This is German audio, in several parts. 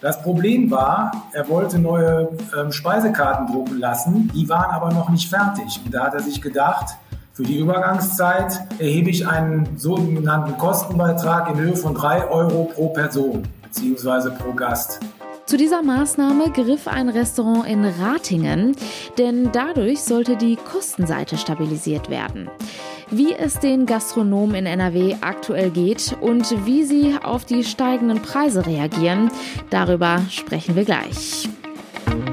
Das Problem war, er wollte neue ähm, Speisekarten drucken lassen, die waren aber noch nicht fertig. Und da hat er sich gedacht, für die Übergangszeit erhebe ich einen sogenannten Kostenbeitrag in Höhe von drei Euro pro Person bzw. pro Gast. Zu dieser Maßnahme griff ein Restaurant in Ratingen, denn dadurch sollte die Kostenseite stabilisiert werden. Wie es den Gastronomen in NRW aktuell geht und wie sie auf die steigenden Preise reagieren, darüber sprechen wir gleich.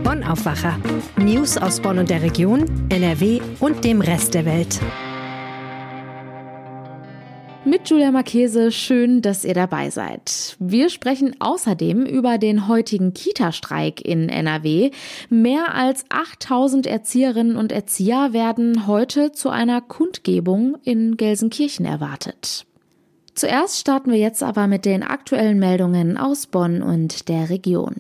Bonn Aufwacher. News aus Bonn und der Region, NRW und dem Rest der Welt mit Julia Marchese. Schön, dass ihr dabei seid. Wir sprechen außerdem über den heutigen Kita-Streik in NRW. Mehr als 8000 Erzieherinnen und Erzieher werden heute zu einer Kundgebung in Gelsenkirchen erwartet. Zuerst starten wir jetzt aber mit den aktuellen Meldungen aus Bonn und der Region.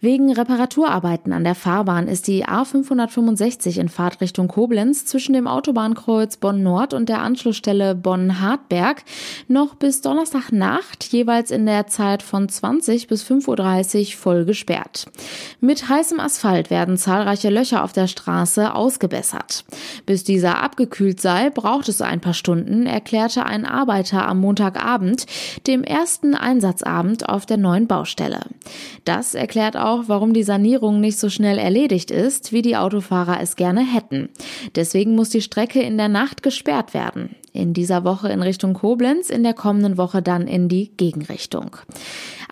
Wegen Reparaturarbeiten an der Fahrbahn ist die A565 in Fahrtrichtung Koblenz zwischen dem Autobahnkreuz Bonn Nord und der Anschlussstelle Bonn Hartberg noch bis Donnerstagnacht jeweils in der Zeit von 20 bis 5.30 Uhr voll gesperrt. Mit heißem Asphalt werden zahlreiche Löcher auf der Straße ausgebessert. Bis dieser abgekühlt sei, braucht es ein paar Stunden, erklärte ein Arbeiter am Montagabend, dem ersten Einsatzabend auf der neuen Baustelle. Das erklärt auch, warum die Sanierung nicht so schnell erledigt ist, wie die Autofahrer es gerne hätten. Deswegen muss die Strecke in der Nacht gesperrt werden. In dieser Woche in Richtung Koblenz, in der kommenden Woche dann in die Gegenrichtung.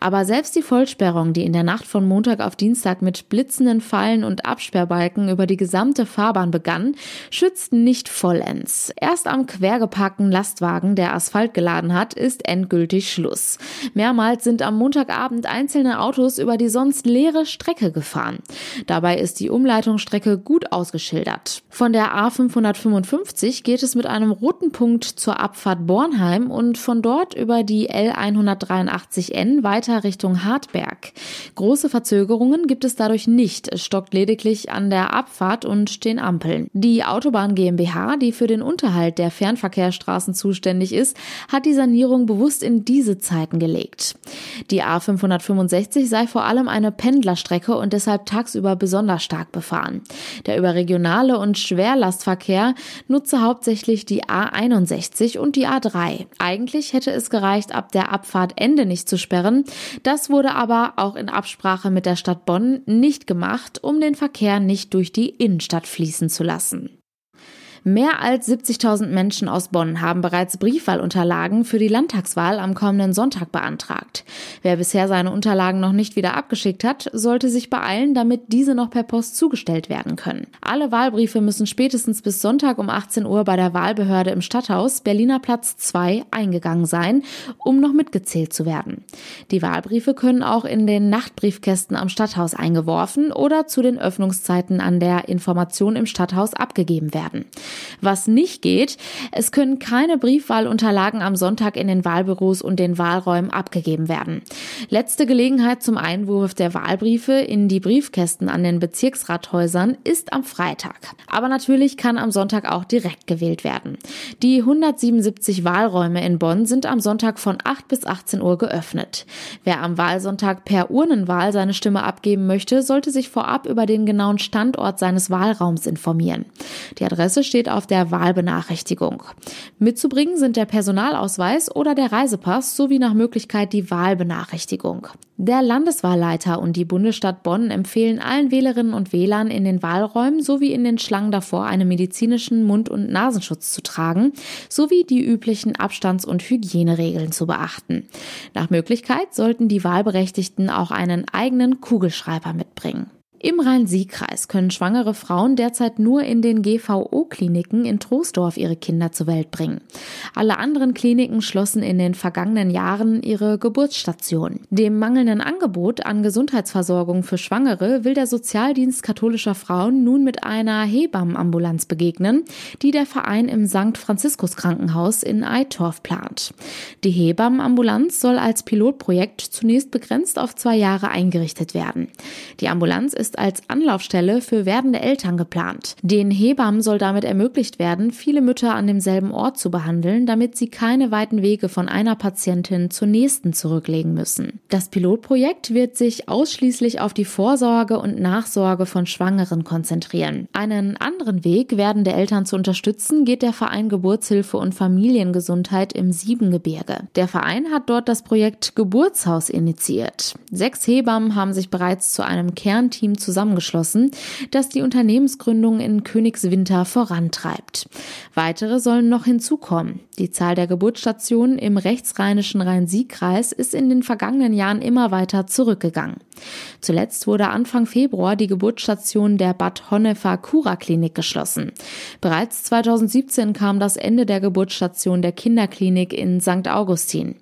Aber selbst die Vollsperrung, die in der Nacht von Montag auf Dienstag mit blitzenden Fallen und Absperrbalken über die gesamte Fahrbahn begann, schützt nicht vollends. Erst am quergeparkten Lastwagen, der Asphalt geladen hat, ist endgültig Schluss. Mehrmals sind am Montagabend einzelne Autos über die sonst leere Strecke gefahren. Dabei ist die Umleitungsstrecke gut ausgeschildert. Von der A555 geht es mit einem roten Punkt zur Abfahrt Bornheim und von dort über die L183N weiter weiter Richtung Hartberg. Große Verzögerungen gibt es dadurch nicht. Es stockt lediglich an der Abfahrt und den Ampeln. Die Autobahn GmbH, die für den Unterhalt der Fernverkehrsstraßen zuständig ist, hat die Sanierung bewusst in diese Zeiten gelegt. Die A565 sei vor allem eine Pendlerstrecke und deshalb tagsüber besonders stark befahren. Der überregionale und Schwerlastverkehr nutze hauptsächlich die A61 und die A3. Eigentlich hätte es gereicht, ab der Abfahrt Ende nicht zu sperren. Das wurde aber auch in Absprache mit der Stadt Bonn nicht gemacht, um den Verkehr nicht durch die Innenstadt fließen zu lassen. Mehr als 70.000 Menschen aus Bonn haben bereits Briefwahlunterlagen für die Landtagswahl am kommenden Sonntag beantragt. Wer bisher seine Unterlagen noch nicht wieder abgeschickt hat, sollte sich beeilen, damit diese noch per Post zugestellt werden können. Alle Wahlbriefe müssen spätestens bis Sonntag um 18 Uhr bei der Wahlbehörde im Stadthaus Berliner Platz 2 eingegangen sein, um noch mitgezählt zu werden. Die Wahlbriefe können auch in den Nachtbriefkästen am Stadthaus eingeworfen oder zu den Öffnungszeiten an der Information im Stadthaus abgegeben werden. Was nicht geht, es können keine Briefwahlunterlagen am Sonntag in den Wahlbüros und den Wahlräumen abgegeben werden. Letzte Gelegenheit zum Einwurf der Wahlbriefe in die Briefkästen an den Bezirksrathäusern ist am Freitag. Aber natürlich kann am Sonntag auch direkt gewählt werden. Die 177 Wahlräume in Bonn sind am Sonntag von 8 bis 18 Uhr geöffnet. Wer am Wahlsonntag per Urnenwahl seine Stimme abgeben möchte, sollte sich vorab über den genauen Standort seines Wahlraums informieren. Die Adresse steht steht auf der Wahlbenachrichtigung. Mitzubringen sind der Personalausweis oder der Reisepass sowie nach Möglichkeit die Wahlbenachrichtigung. Der Landeswahlleiter und die Bundesstadt Bonn empfehlen allen Wählerinnen und Wählern in den Wahlräumen sowie in den Schlangen davor einen medizinischen Mund- und Nasenschutz zu tragen, sowie die üblichen Abstands- und Hygieneregeln zu beachten. Nach Möglichkeit sollten die Wahlberechtigten auch einen eigenen Kugelschreiber mitbringen. Im Rhein-Sieg-Kreis können schwangere Frauen derzeit nur in den GVO-Kliniken in Troisdorf ihre Kinder zur Welt bringen. Alle anderen Kliniken schlossen in den vergangenen Jahren ihre Geburtsstation. Dem mangelnden Angebot an Gesundheitsversorgung für Schwangere will der Sozialdienst katholischer Frauen nun mit einer Hebammenambulanz begegnen, die der Verein im St. Franziskus Krankenhaus in Eitorf plant. Die Hebammenambulanz soll als Pilotprojekt zunächst begrenzt auf zwei Jahre eingerichtet werden. Die Ambulanz ist ist als Anlaufstelle für werdende Eltern geplant. Den Hebammen soll damit ermöglicht werden, viele Mütter an demselben Ort zu behandeln, damit sie keine weiten Wege von einer Patientin zur nächsten zurücklegen müssen. Das Pilotprojekt wird sich ausschließlich auf die Vorsorge und Nachsorge von Schwangeren konzentrieren. Einen anderen Weg, werdende Eltern zu unterstützen, geht der Verein Geburtshilfe und Familiengesundheit im Siebengebirge. Der Verein hat dort das Projekt Geburtshaus initiiert. Sechs Hebammen haben sich bereits zu einem Kernteam zusammengeschlossen, das die Unternehmensgründung in Königswinter vorantreibt. Weitere sollen noch hinzukommen. Die Zahl der Geburtsstationen im rechtsrheinischen Rhein-Sieg-Kreis ist in den vergangenen Jahren immer weiter zurückgegangen. Zuletzt wurde Anfang Februar die Geburtsstation der Bad Honnefer Kura-Klinik geschlossen. Bereits 2017 kam das Ende der Geburtsstation der Kinderklinik in St. Augustin.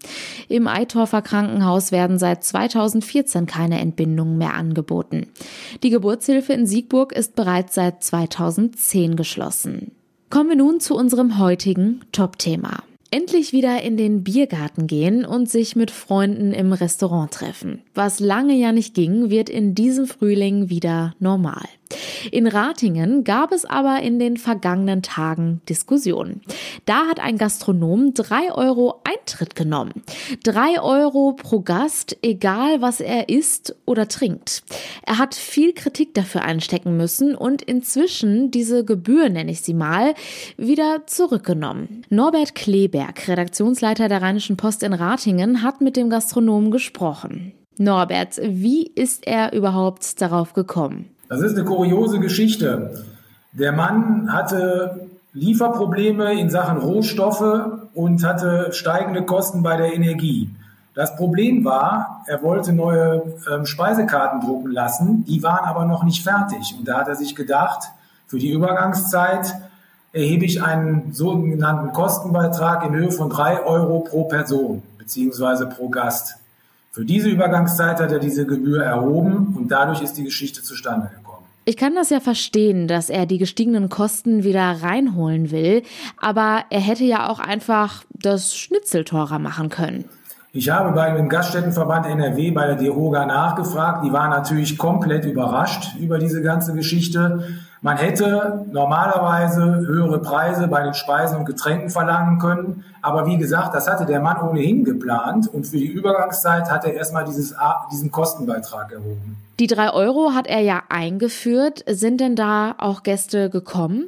Im Eitorfer Krankenhaus werden seit 2014 keine Entbindungen mehr angeboten. Die Geburtshilfe in Siegburg ist bereits seit 2010 geschlossen. Kommen wir nun zu unserem heutigen Top-Thema. Endlich wieder in den Biergarten gehen und sich mit Freunden im Restaurant treffen. Was lange ja nicht ging, wird in diesem Frühling wieder normal. In Ratingen gab es aber in den vergangenen Tagen Diskussionen. Da hat ein Gastronom drei Euro Eintritt genommen. Drei Euro pro Gast, egal was er isst oder trinkt. Er hat viel Kritik dafür einstecken müssen und inzwischen diese Gebühr, nenne ich sie mal, wieder zurückgenommen. Norbert Kleberg, Redaktionsleiter der Rheinischen Post in Ratingen, hat mit dem Gastronomen gesprochen. Norbert, wie ist er überhaupt darauf gekommen? Das ist eine kuriose Geschichte. Der Mann hatte Lieferprobleme in Sachen Rohstoffe und hatte steigende Kosten bei der Energie. Das Problem war, er wollte neue ähm, Speisekarten drucken lassen, die waren aber noch nicht fertig. Und da hat er sich gedacht, für die Übergangszeit erhebe ich einen sogenannten Kostenbeitrag in Höhe von drei Euro pro Person beziehungsweise pro Gast. Für diese Übergangszeit hat er diese Gebühr erhoben und dadurch ist die Geschichte zustande gekommen. Ich kann das ja verstehen, dass er die gestiegenen Kosten wieder reinholen will, aber er hätte ja auch einfach das Schnitzel teurer machen können. Ich habe bei dem Gaststättenverband NRW bei der DEHOGA nachgefragt. Die war natürlich komplett überrascht über diese ganze Geschichte. Man hätte normalerweise höhere Preise bei den Speisen und Getränken verlangen können. Aber wie gesagt, das hatte der Mann ohnehin geplant. Und für die Übergangszeit hat er erstmal dieses, diesen Kostenbeitrag erhoben. Die drei Euro hat er ja eingeführt. Sind denn da auch Gäste gekommen?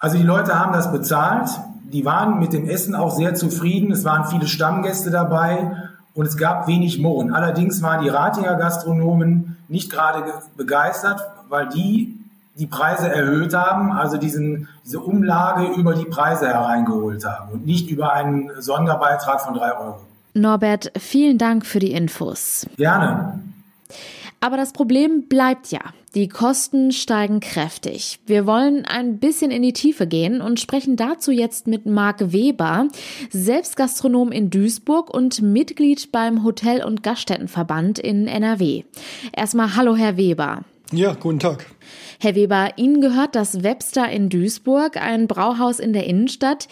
Also die Leute haben das bezahlt. Die waren mit dem Essen auch sehr zufrieden. Es waren viele Stammgäste dabei und es gab wenig Murren. Allerdings waren die Ratinger Gastronomen nicht gerade begeistert, weil die die Preise erhöht haben, also diesen, diese Umlage über die Preise hereingeholt haben und nicht über einen Sonderbeitrag von drei Euro. Norbert, vielen Dank für die Infos. Gerne. Aber das Problem bleibt ja. Die Kosten steigen kräftig. Wir wollen ein bisschen in die Tiefe gehen und sprechen dazu jetzt mit Marc Weber, selbst Gastronom in Duisburg und Mitglied beim Hotel- und Gaststättenverband in NRW. Erstmal Hallo, Herr Weber. Ja, guten Tag. Herr Weber, Ihnen gehört das Webster in Duisburg, ein Brauhaus in der Innenstadt.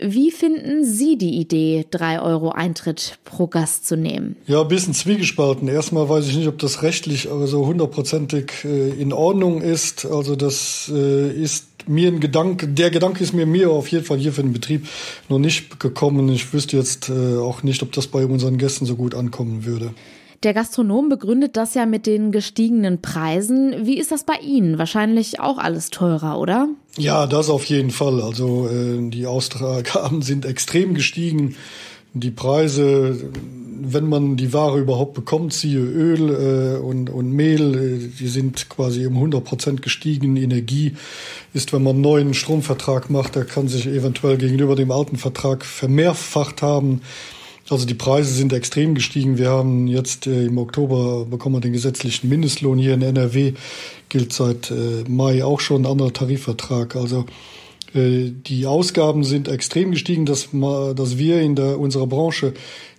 Wie finden Sie die Idee, drei Euro Eintritt pro Gast zu nehmen? Ja, ein bisschen zwiegespalten. Erstmal weiß ich nicht, ob das rechtlich also hundertprozentig äh, in Ordnung ist. Also das äh, ist mir ein Gedanke, der Gedanke ist mir mir auf jeden Fall hier für den Betrieb noch nicht gekommen. Ich wüsste jetzt äh, auch nicht, ob das bei unseren Gästen so gut ankommen würde. Der Gastronom begründet das ja mit den gestiegenen Preisen. Wie ist das bei Ihnen? Wahrscheinlich auch alles teurer, oder? Ja, das auf jeden Fall. Also äh, die Austragaben sind extrem gestiegen. Die Preise, wenn man die Ware überhaupt bekommt, siehe Öl äh, und, und Mehl, äh, die sind quasi um 100 Prozent gestiegen. Energie ist, wenn man einen neuen Stromvertrag macht, der kann sich eventuell gegenüber dem alten Vertrag vermehrfacht haben. Also die Preise sind extrem gestiegen. Wir haben jetzt äh, im Oktober bekommen wir den gesetzlichen Mindestlohn hier in NRW. Gilt seit äh, Mai auch schon ein anderer Tarifvertrag. Also äh, die Ausgaben sind extrem gestiegen, dass, dass wir in der, unserer Branche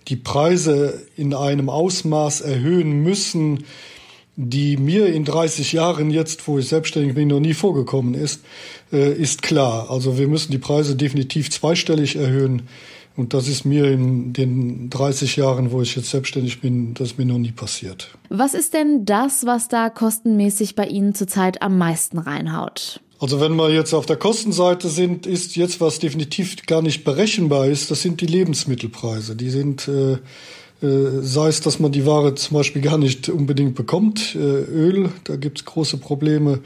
die Preise in einem Ausmaß erhöhen müssen, die mir in 30 Jahren jetzt, wo ich selbstständig bin, noch nie vorgekommen ist, äh, ist klar. Also wir müssen die Preise definitiv zweistellig erhöhen Und das ist mir in den 30 Jahren, wo ich jetzt selbstständig bin, das ist mir noch nie passiert. Was ist denn das, was da kostenmäßig bei Ihnen zurzeit am meisten reinhaut? Also wenn wir jetzt auf der Kostenseite sind, ist jetzt was definitiv gar nicht berechenbar ist, das sind die Lebensmittelpreise. Die sind, äh, äh, sei es, dass man die Ware zum Beispiel gar nicht unbedingt bekommt, äh, Öl, da gibt es große Probleme.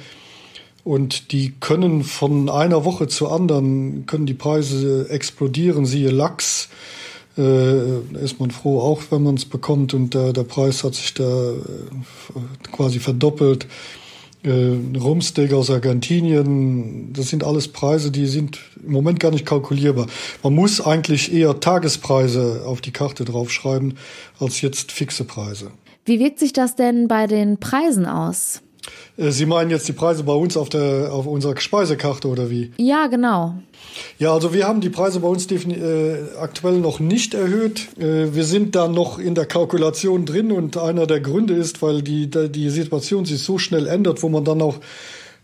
Und die können von einer Woche zur anderen, können die Preise explodieren, siehe Lachs. Äh, ist man froh, auch wenn man es bekommt und äh, der Preis hat sich da äh, quasi verdoppelt äh, Rumsteak aus Argentinien, das sind alles Preise, die sind im Moment gar nicht kalkulierbar. Man muss eigentlich eher Tagespreise auf die Karte draufschreiben, als jetzt fixe Preise. Wie wirkt sich das denn bei den Preisen aus? Äh, Sie meinen jetzt die Preise bei uns auf, der, auf unserer Speisekarte oder wie? Ja, genau. Ja, also wir haben die Preise bei uns äh, aktuell noch nicht erhöht. Äh, wir sind da noch in der Kalkulation drin und einer der Gründe ist, weil die, die Situation sich so schnell ändert, wo man dann auch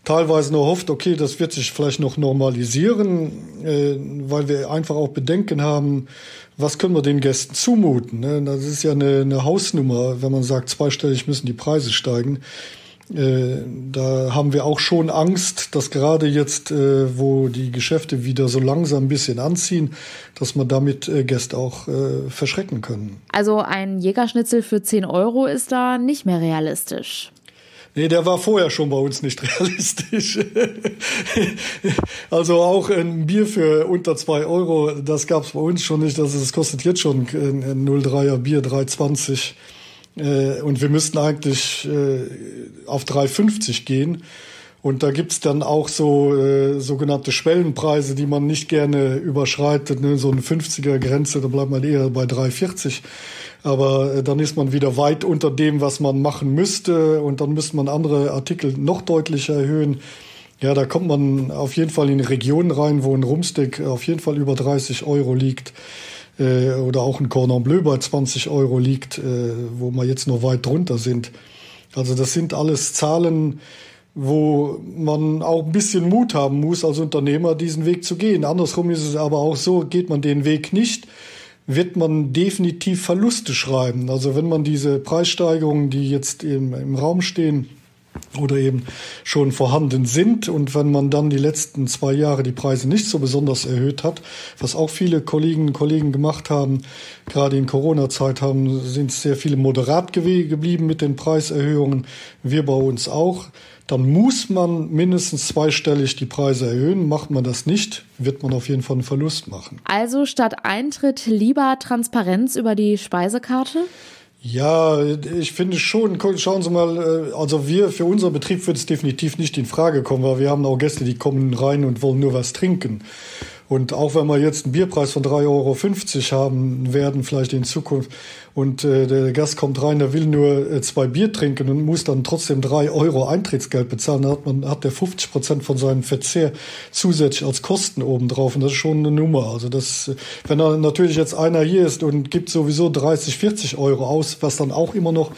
teilweise nur hofft, okay, das wird sich vielleicht noch normalisieren, äh, weil wir einfach auch Bedenken haben, was können wir den Gästen zumuten. Ne? Das ist ja eine, eine Hausnummer, wenn man sagt, zweistellig müssen die Preise steigen. Äh, da haben wir auch schon Angst, dass gerade jetzt, äh, wo die Geschäfte wieder so langsam ein bisschen anziehen, dass man damit äh, Gäste auch verschrecken können. Also ein Jägerschnitzel für 10 Euro ist da nicht mehr realistisch. Nee, der war vorher schon bei uns nicht realistisch. also auch ein Bier für unter zwei Euro, das gab es bei uns schon nicht. Das, das kostet jetzt schon ein 03er Bier 3,20 äh, und wir müssten eigentlich äh, auf 3,50 gehen. Und da gibt's dann auch so äh, sogenannte Schwellenpreise, die man nicht gerne überschreitet. Ne? So eine 50er-Grenze, da bleibt man eher bei 3,40. Aber äh, dann ist man wieder weit unter dem, was man machen müsste. Und dann müsste man andere Artikel noch deutlicher erhöhen. Ja, da kommt man auf jeden Fall in Regionen rein, wo ein Rumstick auf jeden Fall über 30 Euro liegt äh, oder auch ein Cordon Bleu bei 20 Euro liegt, äh, wo wir jetzt noch weit drunter sind. Also das sind alles Zahlen, wo man auch ein bisschen Mut haben muss, als Unternehmer diesen Weg zu gehen. Andersrum ist es aber auch so, geht man den Weg nicht, wird man definitiv Verluste schreiben. Also wenn man diese Preissteigerungen, die jetzt im, im Raum stehen, oder eben schon vorhanden sind. Und wenn man dann die letzten zwei Jahre die Preise nicht so besonders erhöht hat, was auch viele Kolleginnen und Kollegen gemacht haben, gerade in Corona-Zeit haben, sind sehr viele moderat geblieben mit den Preiserhöhungen. Wir bei uns auch. Dann muss man mindestens zweistellig die Preise erhöhen. Macht man das nicht, wird man auf jeden Fall einen Verlust machen. Also statt Eintritt lieber Transparenz über die Speisekarte? Ja, ich finde schon, schauen Sie mal, äh, also wir, für unser Betrieb wird es definitiv nicht in Frage kommen, weil wir haben auch Gäste, die kommen rein und wollen nur was trinken. Und auch wenn wir jetzt einen Bierpreis von 3,50 Euro haben werden, vielleicht in Zukunft, und äh, der Gast kommt rein, der will nur äh, zwei Bier trinken und muss dann trotzdem drei Euro Eintrittsgeld bezahlen, dann hat man hat der 50 Prozent von seinem Verzehr zusätzlich als Kosten obendrauf und das ist schon eine Nummer. Also das, wenn da natürlich jetzt einer hier ist und gibt sowieso 30, 40 Euro aus, was dann auch immer noch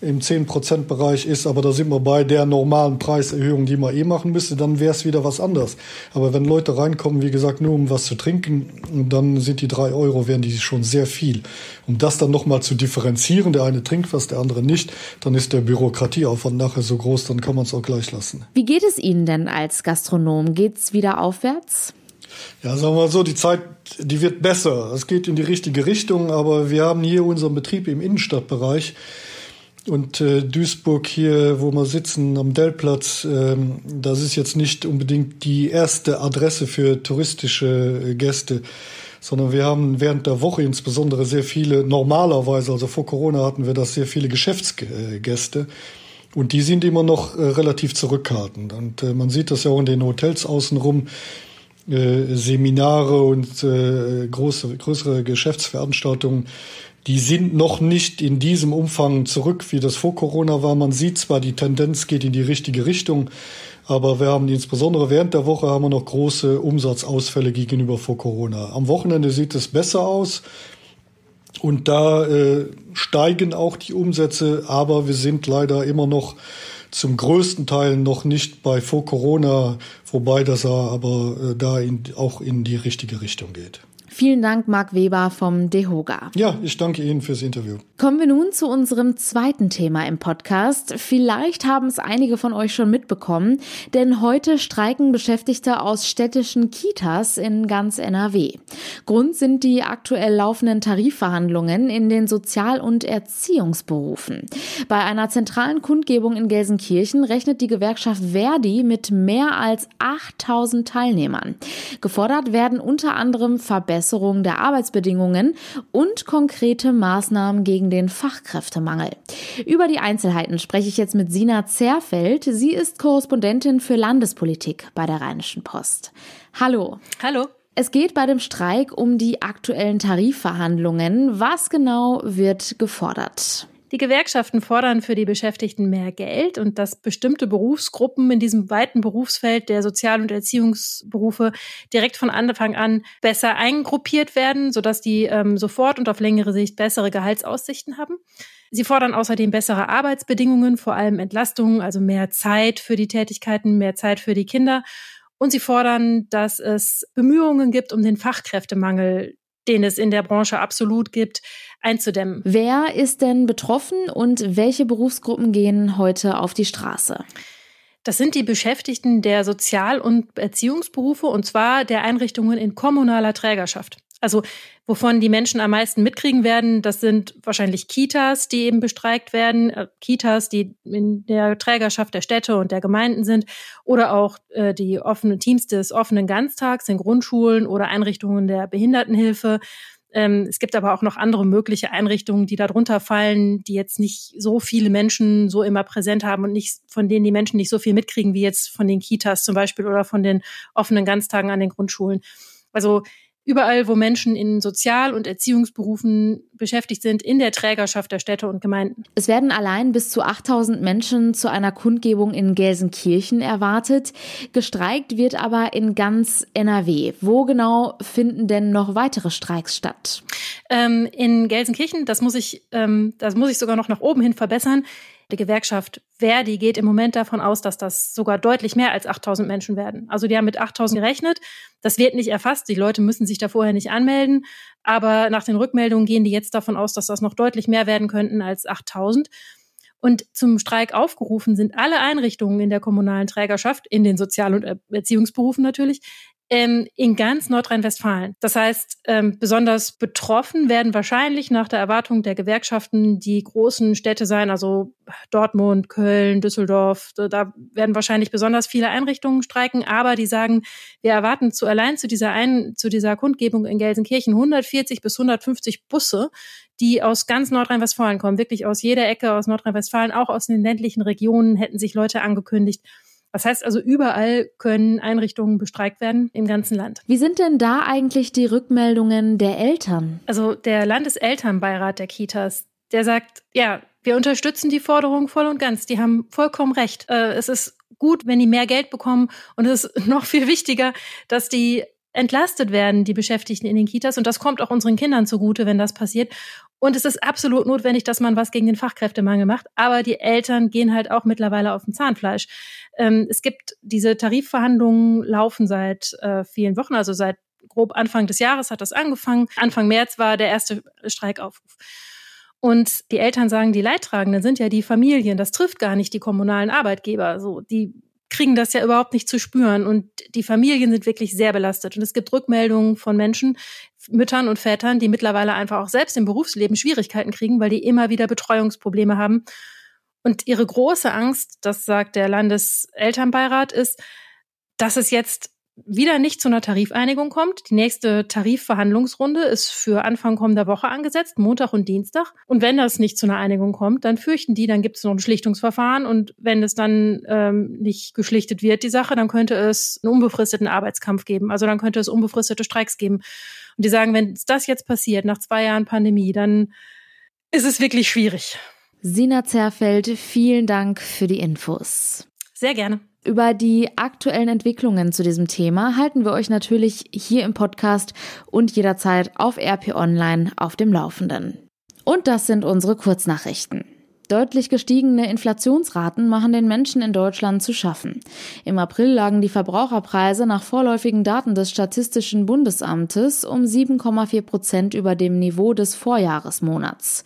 im 10%-Bereich ist, aber da sind wir bei der normalen Preiserhöhung, die man eh machen müsste, dann wäre es wieder was anderes. Aber wenn Leute reinkommen, wie gesagt, nur um was zu trinken, dann sind die drei Euro, wären die schon sehr viel. Um das dann nochmal zu differenzieren, der eine trinkt was, der andere nicht, dann ist der Bürokratieaufwand nachher so groß, dann kann man es auch gleich lassen. Wie geht es Ihnen denn als Gastronom? Geht's wieder aufwärts? Ja, sagen wir mal so, die Zeit, die wird besser. Es geht in die richtige Richtung, aber wir haben hier unseren Betrieb im Innenstadtbereich. Und äh, Duisburg hier, wo wir sitzen, am Dellplatz, ähm, das ist jetzt nicht unbedingt die erste Adresse für touristische äh, Gäste, sondern wir haben während der Woche insbesondere sehr viele, normalerweise, also vor Corona hatten wir das sehr viele Geschäftsgäste. Und die sind immer noch äh, relativ zurückhaltend. Und äh, man sieht das ja auch in den Hotels außenrum. Äh, Seminare und äh, große, größere Geschäftsveranstaltungen die sind noch nicht in diesem Umfang zurück, wie das vor Corona war. Man sieht zwar, die Tendenz geht in die richtige Richtung, aber wir haben insbesondere während der Woche haben wir noch große Umsatzausfälle gegenüber vor Corona. Am Wochenende sieht es besser aus. Und da äh, steigen auch die Umsätze, aber wir sind leider immer noch zum größten Teil noch nicht bei vor Corona, wobei das aber äh, da in, auch in die richtige Richtung geht. Vielen Dank, Marc Weber vom DEHOGA. Ja, ich danke Ihnen fürs Interview. Kommen wir nun zu unserem zweiten Thema im Podcast. Vielleicht haben es einige von euch schon mitbekommen, denn heute streiken Beschäftigte aus städtischen Kitas in ganz NRW. Grund sind die aktuell laufenden Tarifverhandlungen in den Sozial- und Erziehungsberufen. Bei einer zentralen Kundgebung in Gelsenkirchen rechnet die Gewerkschaft Verdi mit mehr als 8000 Teilnehmern. Gefordert werden unter anderem Verbesserung der Arbeitsbedingungen und konkrete Maßnahmen gegen den Fachkräftemangel. Über die Einzelheiten spreche ich jetzt mit Sina Zerfeld. Sie ist Korrespondentin für Landespolitik bei der Rheinischen Post. Hallo. Hallo. Es geht bei dem Streik um die aktuellen Tarifverhandlungen. Was genau wird gefordert? Die Gewerkschaften fordern für die Beschäftigten mehr Geld und dass bestimmte Berufsgruppen in diesem weiten Berufsfeld der Sozial- und Erziehungsberufe direkt von Anfang an besser eingruppiert werden, sodass die ähm, sofort und auf längere Sicht bessere Gehaltsaussichten haben. Sie fordern außerdem bessere Arbeitsbedingungen, vor allem Entlastungen, also mehr Zeit für die Tätigkeiten, mehr Zeit für die Kinder. Und sie fordern, dass es Bemühungen gibt, um den Fachkräftemangel den es in der Branche absolut gibt, einzudämmen. Wer ist denn betroffen und welche Berufsgruppen gehen heute auf die Straße? Das sind die Beschäftigten der Sozial- und Erziehungsberufe und zwar der Einrichtungen in kommunaler Trägerschaft. Also wovon die Menschen am meisten mitkriegen werden, das sind wahrscheinlich Kitas, die eben bestreikt werden, äh, Kitas, die in der Trägerschaft der Städte und der Gemeinden sind, oder auch äh, die offenen Teams des offenen Ganztags in Grundschulen oder Einrichtungen der Behindertenhilfe. Ähm, es gibt aber auch noch andere mögliche Einrichtungen, die darunter fallen, die jetzt nicht so viele Menschen so immer präsent haben und nicht, von denen die Menschen nicht so viel mitkriegen wie jetzt von den Kitas zum Beispiel oder von den offenen Ganztagen an den Grundschulen. Also überall, wo Menschen in Sozial- und Erziehungsberufen beschäftigt sind, in der Trägerschaft der Städte und Gemeinden. Es werden allein bis zu 8000 Menschen zu einer Kundgebung in Gelsenkirchen erwartet. Gestreikt wird aber in ganz NRW. Wo genau finden denn noch weitere Streiks statt? Ähm, in Gelsenkirchen, das muss ich, ähm, das muss ich sogar noch nach oben hin verbessern. Die Gewerkschaft Verdi geht im Moment davon aus, dass das sogar deutlich mehr als 8000 Menschen werden. Also die haben mit 8000 gerechnet. Das wird nicht erfasst. Die Leute müssen sich da vorher nicht anmelden. Aber nach den Rückmeldungen gehen die jetzt davon aus, dass das noch deutlich mehr werden könnten als 8000. Und zum Streik aufgerufen sind alle Einrichtungen in der kommunalen Trägerschaft, in den Sozial- und Erziehungsberufen natürlich, ähm, in ganz Nordrhein-Westfalen. Das heißt, ähm, besonders betroffen werden wahrscheinlich nach der Erwartung der Gewerkschaften die großen Städte sein, also Dortmund, Köln, Düsseldorf. Da werden wahrscheinlich besonders viele Einrichtungen streiken, aber die sagen, wir erwarten zu allein zu dieser ein, zu dieser Kundgebung in Gelsenkirchen 140 bis 150 Busse, die aus ganz Nordrhein-Westfalen kommen, wirklich aus jeder Ecke aus Nordrhein-Westfalen, auch aus den ländlichen Regionen hätten sich Leute angekündigt. Das heißt also, überall können Einrichtungen bestreikt werden im ganzen Land. Wie sind denn da eigentlich die Rückmeldungen der Eltern? Also der Landeselternbeirat der Kitas, der sagt, ja, wir unterstützen die Forderung voll und ganz. Die haben vollkommen recht. Äh, es ist gut, wenn die mehr Geld bekommen und es ist noch viel wichtiger, dass die entlastet werden, die Beschäftigten in den Kitas. Und das kommt auch unseren Kindern zugute, wenn das passiert. Und es ist absolut notwendig, dass man was gegen den Fachkräftemangel macht. Aber die Eltern gehen halt auch mittlerweile auf den Zahnfleisch. Ähm, es gibt diese Tarifverhandlungen laufen seit äh, vielen Wochen, also seit grob Anfang des Jahres hat das angefangen. Anfang März war der erste Streikaufruf. Und die Eltern sagen, die Leidtragenden sind ja die Familien. Das trifft gar nicht die kommunalen Arbeitgeber. So, die kriegen das ja überhaupt nicht zu spüren. Und die Familien sind wirklich sehr belastet. Und es gibt Rückmeldungen von Menschen, Müttern und Vätern, die mittlerweile einfach auch selbst im Berufsleben Schwierigkeiten kriegen, weil die immer wieder Betreuungsprobleme haben. Und ihre große Angst, das sagt der Landeselternbeirat, ist, dass es jetzt wieder nicht zu einer Tarifeinigung kommt. Die nächste Tarifverhandlungsrunde ist für Anfang kommender Woche angesetzt, Montag und Dienstag. Und wenn das nicht zu einer Einigung kommt, dann fürchten die, dann gibt es noch ein Schlichtungsverfahren. Und wenn es dann ähm, nicht geschlichtet wird, die Sache, dann könnte es einen unbefristeten Arbeitskampf geben. Also dann könnte es unbefristete Streiks geben. Und die sagen, wenn das jetzt passiert, nach zwei Jahren Pandemie, dann ist es wirklich schwierig. Sina Zerfeld, vielen Dank für die Infos. Sehr gerne. Über die aktuellen Entwicklungen zu diesem Thema halten wir euch natürlich hier im Podcast und jederzeit auf RP Online auf dem Laufenden. Und das sind unsere Kurznachrichten. Deutlich gestiegene Inflationsraten machen den Menschen in Deutschland zu schaffen. Im April lagen die Verbraucherpreise nach vorläufigen Daten des Statistischen Bundesamtes um 7,4 Prozent über dem Niveau des Vorjahresmonats.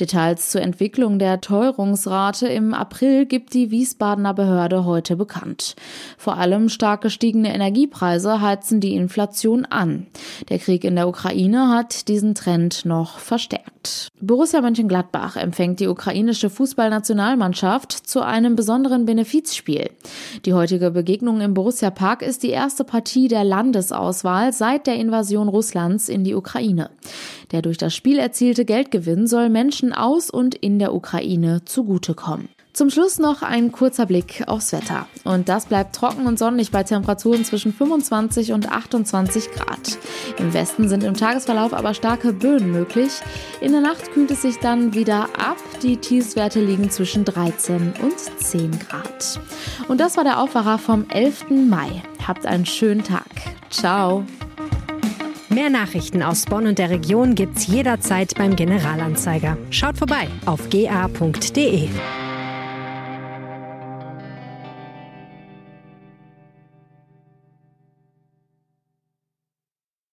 Details zur Entwicklung der Teuerungsrate im April gibt die Wiesbadener Behörde heute bekannt. Vor allem stark gestiegene Energiepreise heizen die Inflation an. Der Krieg in der Ukraine hat diesen Trend noch verstärkt. Borussia Mönchengladbach empfängt die ukrainische italienische Fußballnationalmannschaft zu einem besonderen Benefizspiel. Die heutige Begegnung im Borussia Park ist die erste Partie der Landesauswahl seit der Invasion Russlands in die Ukraine. Der durch das Spiel erzielte Geldgewinn soll Menschen aus und in der Ukraine zugutekommen. Zum Schluss noch ein kurzer Blick aufs Wetter. Und das bleibt trocken und sonnig bei Temperaturen zwischen 25 und 28 Grad. Im Westen sind im Tagesverlauf aber starke Böen möglich. In der Nacht kühlt es sich dann wieder ab. Die Tiefstwerte liegen zwischen 13 und 10 Grad. Und das war der Aufwacher vom 11. Mai. Habt einen schönen Tag. Ciao. Mehr Nachrichten aus Bonn und der Region gibt's jederzeit beim Generalanzeiger. Schaut vorbei auf ga.de.